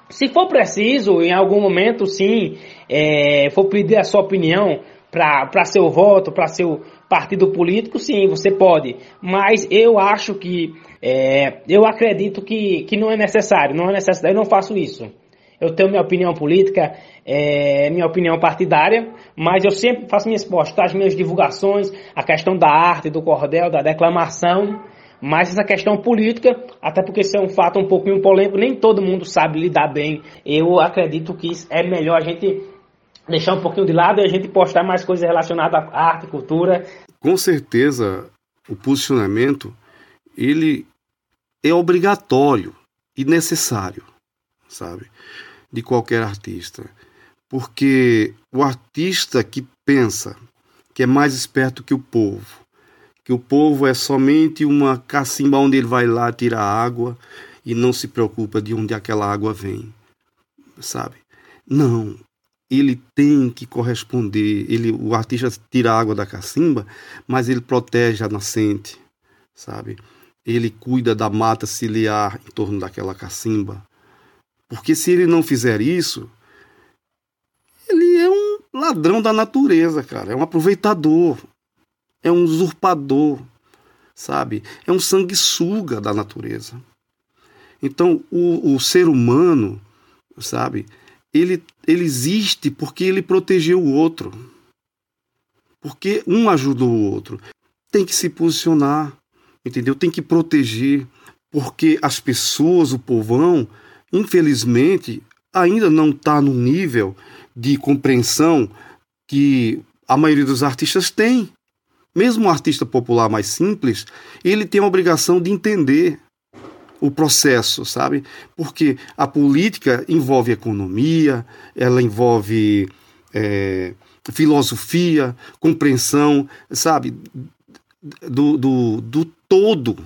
Se for preciso, em algum momento, sim, é, for pedir a sua opinião para seu voto, para seu partido político, sim, você pode. Mas eu acho que, é, eu acredito que, que não é necessário, não é necessário, eu não faço isso. Eu tenho minha opinião política, é, minha opinião partidária, mas eu sempre faço minhas postagens, minhas divulgações, a questão da arte, do cordel, da declamação, mas essa questão política, até porque isso é um fato um pouquinho polêmico, nem todo mundo sabe lidar bem. Eu acredito que é melhor a gente deixar um pouquinho de lado e a gente postar mais coisas relacionadas à arte, cultura. Com certeza, o posicionamento ele é obrigatório e necessário, sabe, de qualquer artista porque o artista que pensa que é mais esperto que o povo. Que o povo é somente uma cacimba onde ele vai lá tirar água e não se preocupa de onde aquela água vem, sabe? Não, ele tem que corresponder. Ele, o artista tira a água da cacimba, mas ele protege a nascente, sabe? Ele cuida da mata ciliar em torno daquela cacimba. Porque se ele não fizer isso, ele é um ladrão da natureza, cara. É um aproveitador. É um usurpador, sabe? É um sanguessuga da natureza. Então, o, o ser humano, sabe? Ele, ele existe porque ele protegeu o outro. Porque um ajudou o outro. Tem que se posicionar, entendeu? Tem que proteger. Porque as pessoas, o povão, infelizmente, ainda não está no nível de compreensão que a maioria dos artistas tem. Mesmo um artista popular mais simples, ele tem a obrigação de entender o processo, sabe? Porque a política envolve economia, ela envolve é, filosofia, compreensão, sabe? Do, do, do todo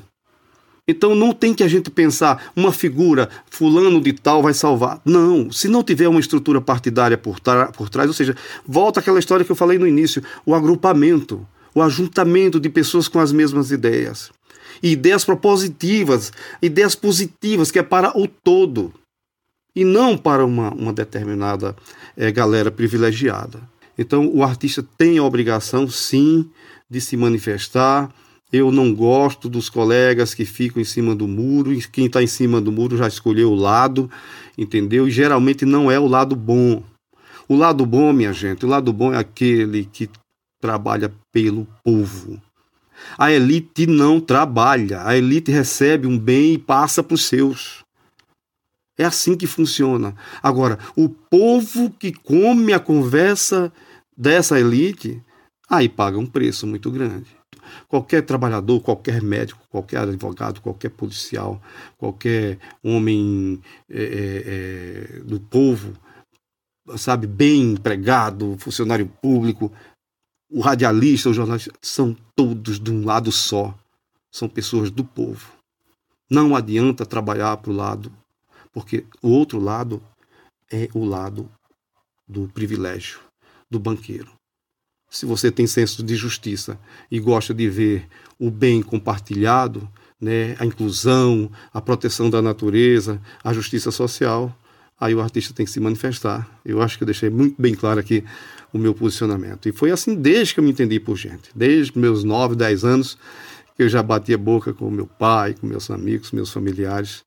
então não tem que a gente pensar uma figura, fulano de tal vai salvar. Não, se não tiver uma estrutura partidária por, por trás, ou seja, volta aquela história que eu falei no início, o agrupamento, o ajuntamento de pessoas com as mesmas ideias. ideias propositivas, ideias positivas, que é para o todo. E não para uma, uma determinada é, galera privilegiada. Então o artista tem a obrigação, sim, de se manifestar, eu não gosto dos colegas que ficam em cima do muro, e quem está em cima do muro já escolheu o lado, entendeu? E geralmente não é o lado bom. O lado bom, minha gente, o lado bom é aquele que trabalha pelo povo. A elite não trabalha, a elite recebe um bem e passa para os seus. É assim que funciona. Agora, o povo que come a conversa dessa elite, aí paga um preço muito grande. Qualquer trabalhador, qualquer médico, qualquer advogado, qualquer policial, qualquer homem é, é, do povo, sabe, bem empregado, funcionário público, o radialista, o jornalista, são todos de um lado só. São pessoas do povo. Não adianta trabalhar para o lado, porque o outro lado é o lado do privilégio, do banqueiro se você tem senso de justiça e gosta de ver o bem compartilhado, né, a inclusão, a proteção da natureza, a justiça social, aí o artista tem que se manifestar. Eu acho que eu deixei muito bem claro aqui o meu posicionamento. E foi assim desde que eu me entendi por gente. Desde meus 9, 10 anos, que eu já batia boca com meu pai, com meus amigos, meus familiares,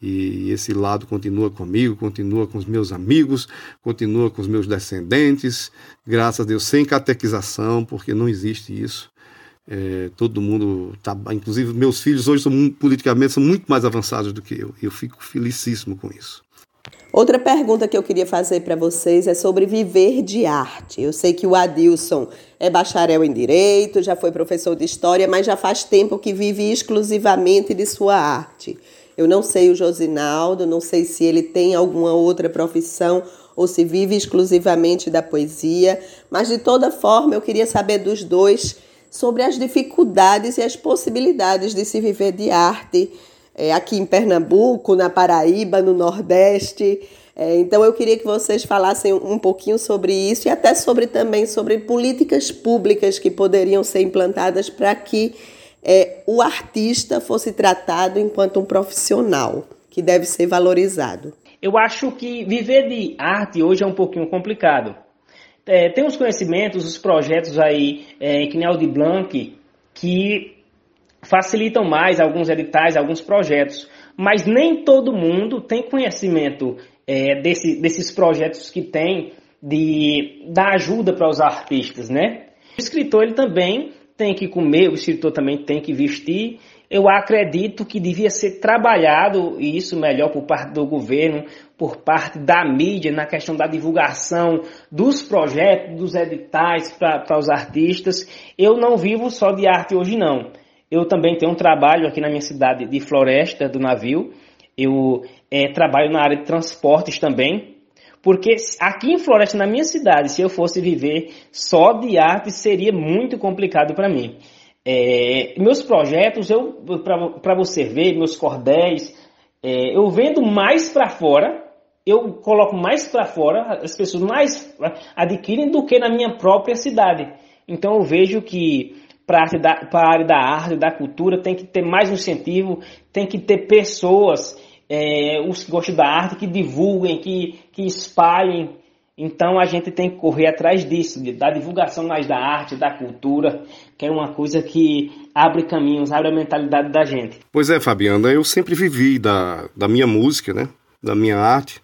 e esse lado continua comigo, continua com os meus amigos, continua com os meus descendentes, graças a Deus, sem catequização, porque não existe isso. É, todo mundo tá, inclusive meus filhos hoje são politicamente são muito mais avançados do que eu. Eu fico felicíssimo com isso. Outra pergunta que eu queria fazer para vocês é sobre viver de arte. Eu sei que o Adilson é bacharel em direito, já foi professor de história, mas já faz tempo que vive exclusivamente de sua arte. Eu não sei o Josinaldo, não sei se ele tem alguma outra profissão ou se vive exclusivamente da poesia, mas de toda forma eu queria saber dos dois sobre as dificuldades e as possibilidades de se viver de arte é, aqui em Pernambuco, na Paraíba, no Nordeste. É, então eu queria que vocês falassem um pouquinho sobre isso e até sobre também sobre políticas públicas que poderiam ser implantadas para que é, o artista fosse tratado enquanto um profissional que deve ser valorizado? Eu acho que viver de arte hoje é um pouquinho complicado. É, tem os conhecimentos, os projetos aí, é, que nem de Blanc, que facilitam mais alguns editais, alguns projetos. Mas nem todo mundo tem conhecimento é, desse, desses projetos que tem de dar ajuda para os artistas, né? O escritor ele também tem que comer, o escritor também tem que vestir. Eu acredito que devia ser trabalhado isso melhor por parte do governo, por parte da mídia, na questão da divulgação dos projetos, dos editais para os artistas. Eu não vivo só de arte hoje, não. Eu também tenho um trabalho aqui na minha cidade de Floresta do Navio. Eu é, trabalho na área de transportes também. Porque aqui em Floresta, na minha cidade, se eu fosse viver só de arte, seria muito complicado para mim. É, meus projetos, eu para você ver, meus cordéis, é, eu vendo mais para fora, eu coloco mais para fora, as pessoas mais adquirem do que na minha própria cidade. Então eu vejo que para a área da arte, da cultura, tem que ter mais incentivo, tem que ter pessoas, é, os que gostam da arte, que divulguem, que, que espalhem. Então a gente tem que correr atrás disso, da divulgação mais da arte, da cultura, que é uma coisa que abre caminhos, abre a mentalidade da gente. Pois é, Fabiana, eu sempre vivi da, da minha música, né? Da minha arte.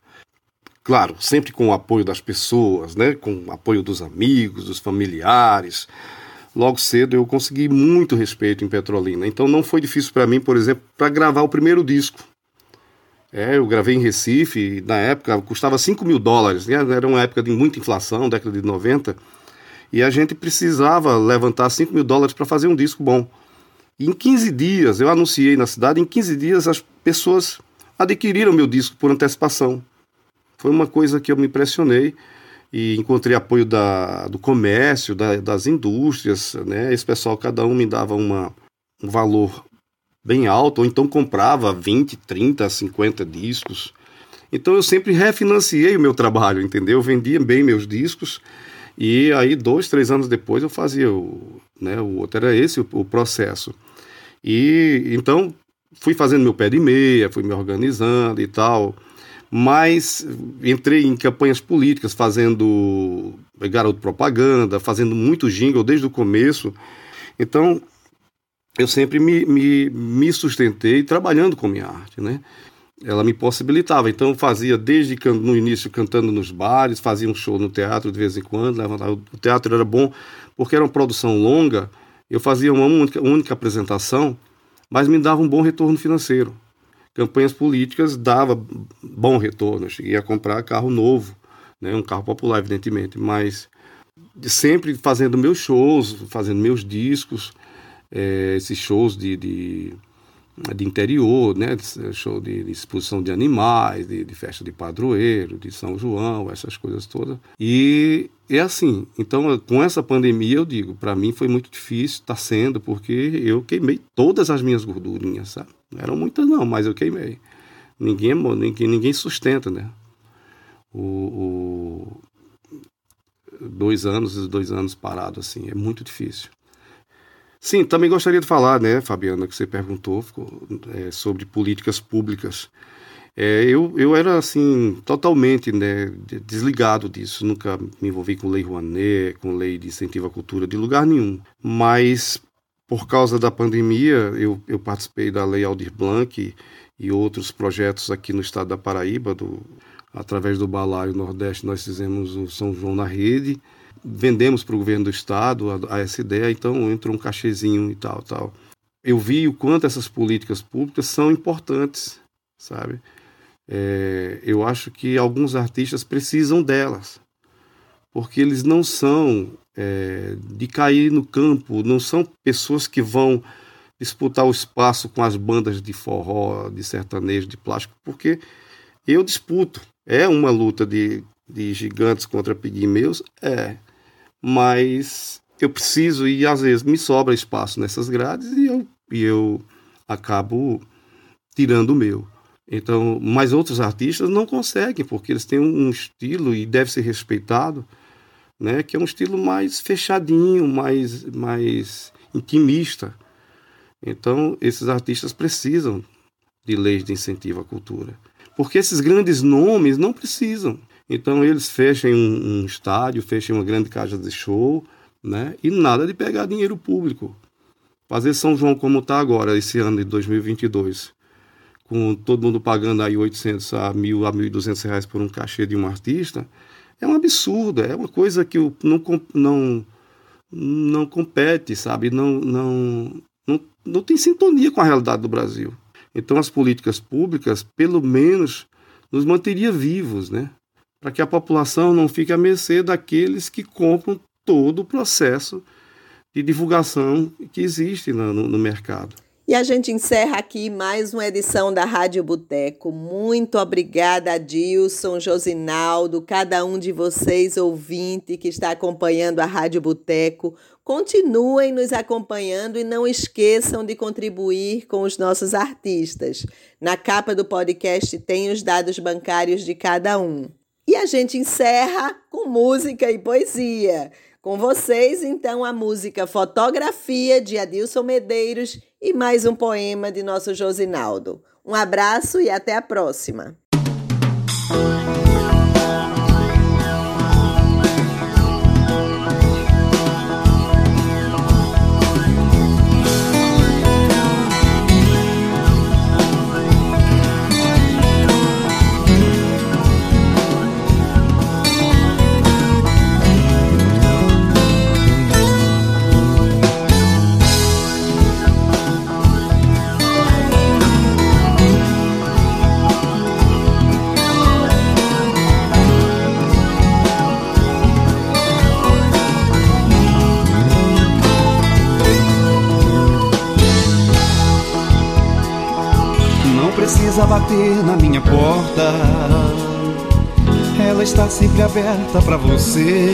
Claro, sempre com o apoio das pessoas, né? Com o apoio dos amigos, dos familiares logo cedo eu consegui muito respeito em Petrolina. Então não foi difícil para mim, por exemplo, para gravar o primeiro disco. É, eu gravei em Recife, na época custava 5 mil dólares, né? era uma época de muita inflação, década de 90, e a gente precisava levantar 5 mil dólares para fazer um disco bom. E em 15 dias, eu anunciei na cidade, em 15 dias as pessoas adquiriram meu disco por antecipação. Foi uma coisa que eu me impressionei e encontrei apoio da, do comércio, da, das indústrias, né? Esse pessoal, cada um me dava uma, um valor bem alto, ou então comprava 20, 30, 50 discos. Então eu sempre refinanciei o meu trabalho, entendeu? Eu vendia bem meus discos e aí dois, três anos depois eu fazia o, né, o outro. Era esse o, o processo. E então fui fazendo meu pé de meia, fui me organizando e tal mas entrei em campanhas políticas, fazendo garoto propaganda, fazendo muito jingle desde o começo. Então, eu sempre me, me, me sustentei trabalhando com minha arte, né? Ela me possibilitava. Então, eu fazia desde no início cantando nos bares, fazia um show no teatro de vez em quando. O teatro era bom porque era uma produção longa. Eu fazia uma única, única apresentação, mas me dava um bom retorno financeiro campanhas políticas dava bom retorno. Eu cheguei a comprar carro novo, né, um carro popular, evidentemente, mas sempre fazendo meus shows, fazendo meus discos, é, esses shows de, de, de, interior, né, show de, de exposição de animais, de, de, festa de padroeiro, de São João, essas coisas todas. E é assim, então com essa pandemia eu digo, para mim foi muito difícil, está sendo, porque eu queimei todas as minhas gordurinhas, sabe? Não eram muitas não, mas eu queimei. Ninguém, ninguém, ninguém sustenta, né? O, o, dois anos, dois anos parado assim, é muito difícil. Sim, também gostaria de falar, né, Fabiana, que você perguntou é, sobre políticas públicas. É, eu, eu era assim totalmente né, desligado disso, nunca me envolvi com lei Rouanet, com lei de incentivo à cultura de lugar nenhum. Mas por causa da pandemia, eu, eu participei da Lei Aldir Blanc e outros projetos aqui no estado da Paraíba, do, através do Balaio Nordeste, nós fizemos o São João na Rede, vendemos para o governo do estado a, a, essa ideia, então entrou um cachezinho e tal, tal. Eu vi o quanto essas políticas públicas são importantes, sabe? É, eu acho que alguns artistas precisam delas, porque eles não são é, de cair no campo, não são pessoas que vão disputar o espaço com as bandas de forró, de sertanejo, de plástico, porque eu disputo. É uma luta de, de gigantes contra pigmeus? É. Mas eu preciso e às vezes me sobra espaço nessas grades e eu, e eu acabo tirando o meu. Então, mas outros artistas não conseguem, porque eles têm um estilo e deve ser respeitado né, que é um estilo mais fechadinho, mais, mais intimista. Então, esses artistas precisam de leis de incentivo à cultura. Porque esses grandes nomes não precisam. Então, eles fecham um, um estádio, fecham uma grande casa de show, né, e nada de pegar dinheiro público. Fazer São João como está agora, esse ano de 2022, com todo mundo pagando aí 800 a 1.000 a 1.200 reais por um cachê de um artista, é um absurdo, é uma coisa que não, não, não compete, sabe? Não, não, não, não tem sintonia com a realidade do Brasil. Então, as políticas públicas, pelo menos, nos manteria vivos, né? Para que a população não fique à mercê daqueles que compram todo o processo de divulgação que existe no, no, mercado. E a gente encerra aqui mais uma edição da Rádio Boteco. Muito obrigada, Dilson, Josinaldo, cada um de vocês, ouvinte, que está acompanhando a Rádio Boteco. Continuem nos acompanhando e não esqueçam de contribuir com os nossos artistas. Na capa do podcast tem os dados bancários de cada um. E a gente encerra com música e poesia. Com vocês, então, a música Fotografia de Adilson Medeiros e mais um poema de nosso Josinaldo. Um abraço e até a próxima! Bater na minha porta. Ela está sempre aberta para você.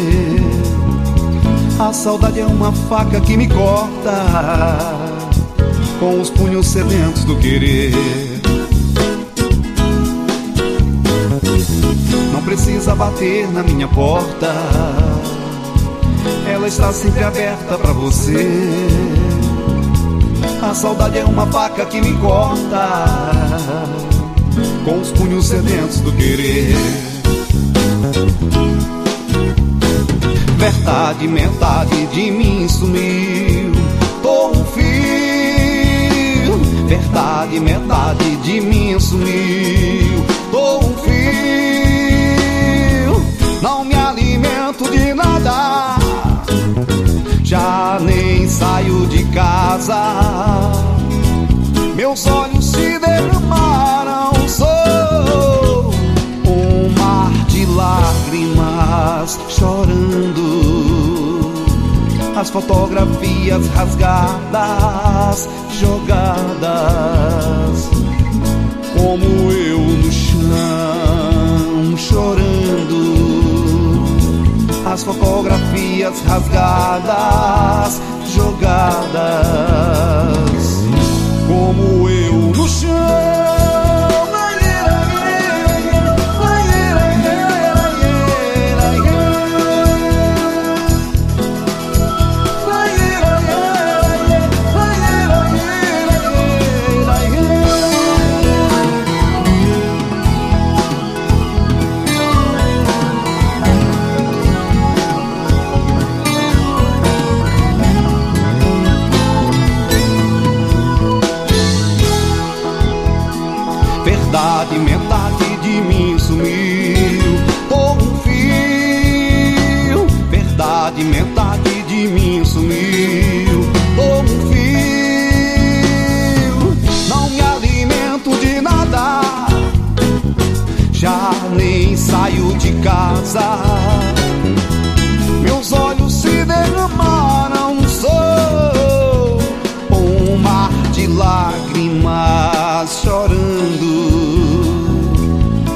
A saudade é uma faca que me corta com os punhos sedentos do querer. Não precisa bater na minha porta. Ela está sempre aberta para você. A saudade é uma faca que me corta Com os punhos sedentos do querer. Verdade, metade de mim sumiu Tô um fio. Verdade, metade de mim sumiu Tô um fio. Não me alimento de nada já nem saio de casa. Meus olhos As fotografias rasgadas, jogadas, como eu no chão, chorando. As fotografias rasgadas, jogadas, casa. Meus olhos se derramaram, sou um mar de lágrimas chorando.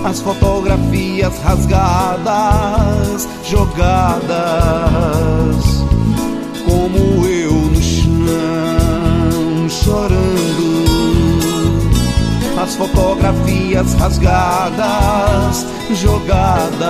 As fotografias rasgadas, jogadas, como eu as fotografias rasgadas, jogadas,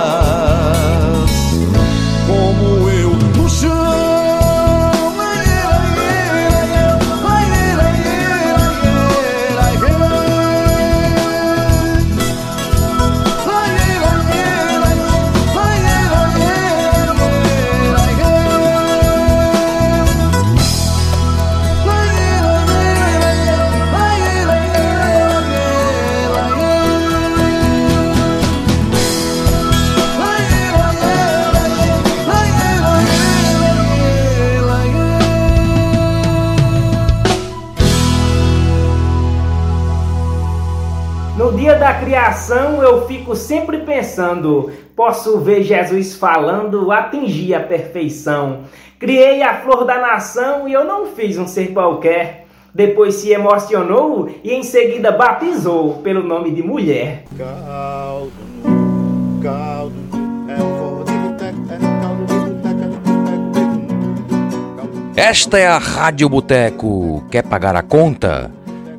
criação eu fico sempre pensando: posso ver Jesus falando, atingir a perfeição. Criei a flor da nação e eu não fiz um ser qualquer. depois se emocionou e em seguida batizou pelo nome de mulher. Caldo, caldo, é. Esta é a Rádio Boteco. Quer pagar a conta?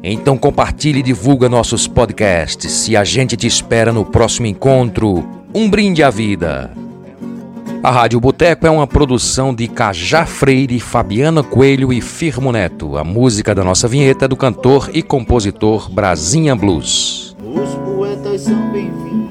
Então compartilhe e divulga nossos podcasts e a gente te espera no próximo encontro. Um brinde à vida. A Rádio Boteco é uma produção de Cajá Freire, Fabiana Coelho e Firmo Neto. A música da nossa vinheta é do cantor e compositor Brasinha Blues. Os poetas são bem-vindos